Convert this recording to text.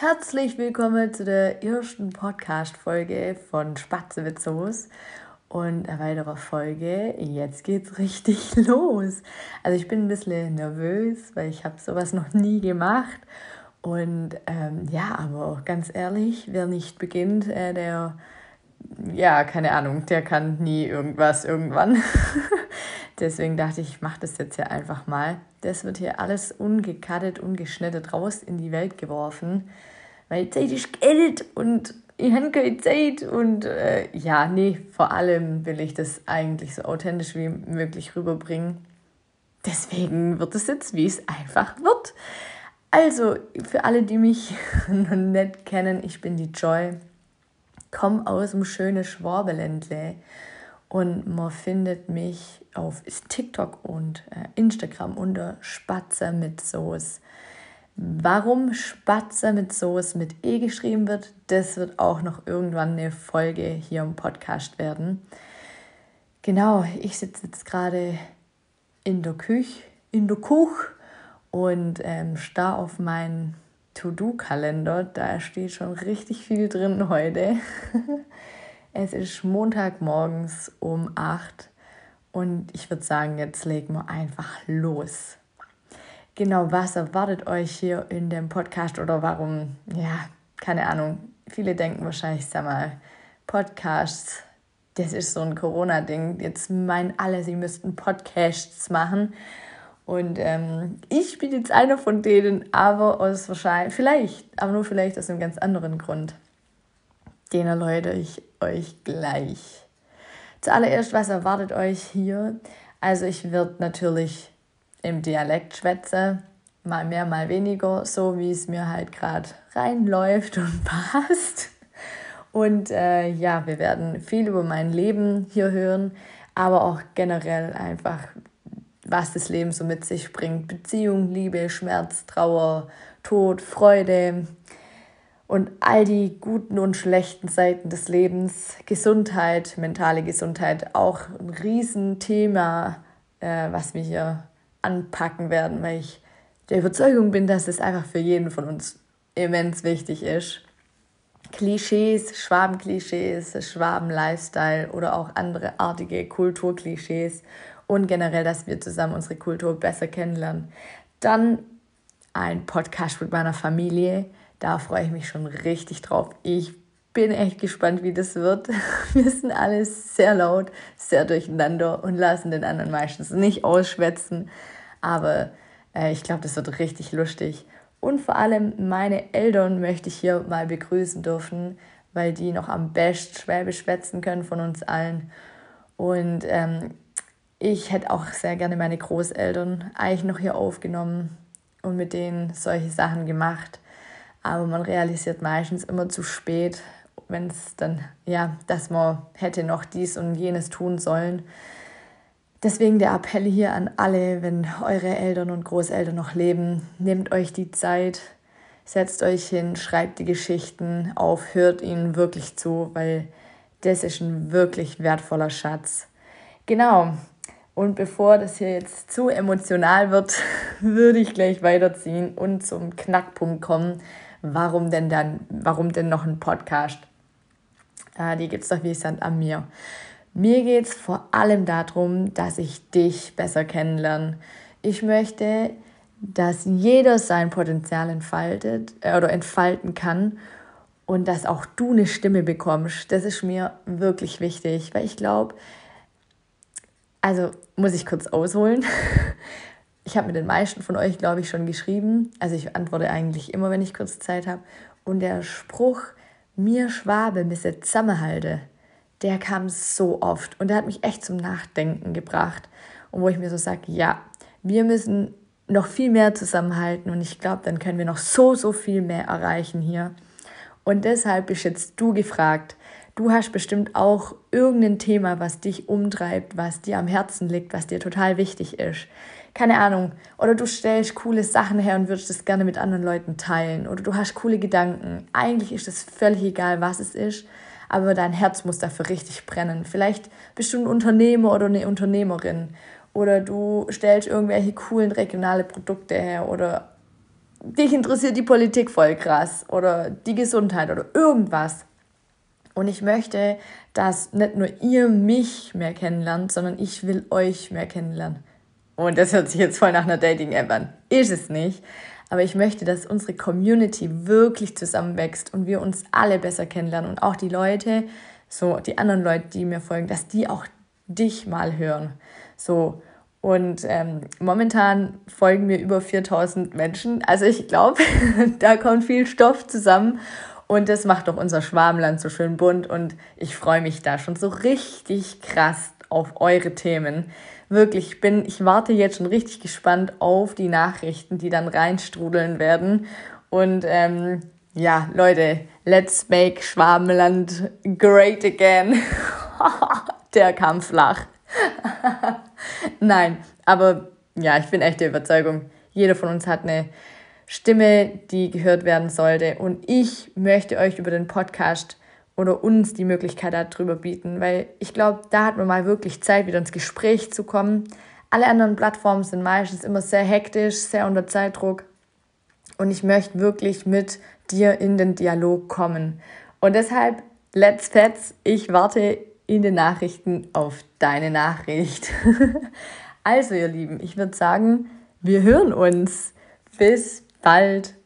Herzlich willkommen zu der ersten Podcast-Folge von Spatze mit Soße und eine weitere Folge. Jetzt geht's richtig los. Also ich bin ein bisschen nervös, weil ich habe sowas noch nie gemacht. Und ähm, ja, aber ganz ehrlich, wer nicht beginnt, äh, der, ja, keine Ahnung, der kann nie irgendwas irgendwann. Deswegen dachte ich, ich mache das jetzt ja einfach mal. Das wird hier alles ungekattet, ungeschnittet raus in die Welt geworfen weil Zeit ist Geld und ich habe keine Zeit und äh, ja, nee, vor allem will ich das eigentlich so authentisch wie möglich rüberbringen. Deswegen wird es jetzt, wie es einfach wird. Also, für alle, die mich noch nicht kennen, ich bin die Joy, komme aus dem schönen Schwabeländle und man findet mich auf TikTok und äh, Instagram unter Spatzer mit Soße. Warum Spatzer mit Soße mit E geschrieben wird, das wird auch noch irgendwann eine Folge hier im Podcast werden. Genau, ich sitze jetzt gerade in der Küche, in der Kuch und ähm, starr auf meinen To-Do-Kalender. Da steht schon richtig viel drin heute. es ist Montagmorgens um 8 und ich würde sagen, jetzt legen wir einfach los genau, was erwartet euch hier in dem Podcast oder warum, ja, keine Ahnung. Viele denken wahrscheinlich, sag mal, Podcasts, das ist so ein Corona-Ding. Jetzt meinen alle, sie müssten Podcasts machen. Und ähm, ich bin jetzt einer von denen, aber aus wahrscheinlich, vielleicht, aber nur vielleicht aus einem ganz anderen Grund. Den erläutere ich euch gleich. Zuallererst, was erwartet euch hier? Also ich werde natürlich im Dialekt schwätze, mal mehr, mal weniger, so wie es mir halt gerade reinläuft und passt. Und äh, ja, wir werden viel über mein Leben hier hören, aber auch generell einfach, was das Leben so mit sich bringt. Beziehung, Liebe, Schmerz, Trauer, Tod, Freude und all die guten und schlechten Seiten des Lebens. Gesundheit, mentale Gesundheit, auch ein Riesenthema, äh, was wir hier anpacken werden, weil ich der Überzeugung bin, dass es einfach für jeden von uns immens wichtig ist. Klischees, Schwabenklischees, Schwaben-Lifestyle oder auch andere artige Kulturklischees und generell, dass wir zusammen unsere Kultur besser kennenlernen. Dann ein Podcast mit meiner Familie. Da freue ich mich schon richtig drauf. Ich bin echt gespannt, wie das wird. Wir sind alle sehr laut, sehr durcheinander und lassen den anderen meistens nicht ausschwätzen. Aber äh, ich glaube, das wird richtig lustig. Und vor allem meine Eltern möchte ich hier mal begrüßen dürfen, weil die noch am besten Schwäbisch schwätzen können von uns allen. Und ähm, ich hätte auch sehr gerne meine Großeltern eigentlich noch hier aufgenommen und mit denen solche Sachen gemacht. Aber man realisiert meistens immer zu spät, wenn es dann, ja, dass man hätte noch dies und jenes tun sollen. Deswegen der Appell hier an alle, wenn eure Eltern und Großeltern noch leben, nehmt euch die Zeit, setzt euch hin, schreibt die Geschichten auf, hört ihnen wirklich zu, weil das ist ein wirklich wertvoller Schatz. Genau. Und bevor das hier jetzt zu emotional wird, würde ich gleich weiterziehen und zum Knackpunkt kommen. Warum denn dann, warum denn noch ein Podcast? Äh, die gibt es doch wie Sand an mir. Mir geht es vor allem darum, dass ich dich besser kennenlerne. Ich möchte, dass jeder sein Potenzial entfaltet äh, oder entfalten kann und dass auch du eine Stimme bekommst. Das ist mir wirklich wichtig, weil ich glaube, also muss ich kurz ausholen. Ich habe mit den meisten von euch, glaube ich, schon geschrieben. Also ich antworte eigentlich immer, wenn ich kurz Zeit habe. Und der Spruch, mir Schwabe müsse zusammenhalte, der kam so oft und der hat mich echt zum Nachdenken gebracht. Und wo ich mir so sage, ja, wir müssen noch viel mehr zusammenhalten und ich glaube, dann können wir noch so, so viel mehr erreichen hier. Und deshalb bist jetzt du gefragt. Du hast bestimmt auch irgendein Thema, was dich umtreibt, was dir am Herzen liegt, was dir total wichtig ist. Keine Ahnung. Oder du stellst coole Sachen her und würdest das gerne mit anderen Leuten teilen. Oder du hast coole Gedanken. Eigentlich ist es völlig egal, was es ist aber dein Herz muss dafür richtig brennen. Vielleicht bist du ein Unternehmer oder eine Unternehmerin oder du stellst irgendwelche coolen regionale Produkte her oder dich interessiert die Politik voll krass oder die Gesundheit oder irgendwas. Und ich möchte, dass nicht nur ihr mich mehr kennenlernt, sondern ich will euch mehr kennenlernen. Und das hört sich jetzt voll nach einer Dating-App an. Ist es nicht. Aber ich möchte, dass unsere Community wirklich zusammenwächst und wir uns alle besser kennenlernen und auch die Leute, so die anderen Leute, die mir folgen, dass die auch dich mal hören. So. Und ähm, momentan folgen mir über 4000 Menschen. Also ich glaube, da kommt viel Stoff zusammen. Und das macht doch unser Schwarmland so schön bunt. Und ich freue mich da schon so richtig krass auf eure Themen. Wirklich, ich bin, ich warte jetzt schon richtig gespannt auf die Nachrichten, die dann reinstrudeln werden. Und ähm, ja, Leute, let's make Schwabenland great again. Der kam flach. Nein, aber ja, ich bin echt der Überzeugung, jeder von uns hat eine Stimme, die gehört werden sollte. Und ich möchte euch über den Podcast oder uns die Möglichkeit darüber bieten, weil ich glaube, da hat man mal wirklich Zeit, wieder ins Gespräch zu kommen. Alle anderen Plattformen sind meistens immer sehr hektisch, sehr unter Zeitdruck. Und ich möchte wirklich mit dir in den Dialog kommen. Und deshalb, let's fetz, ich warte in den Nachrichten auf deine Nachricht. also, ihr Lieben, ich würde sagen, wir hören uns. Bis bald.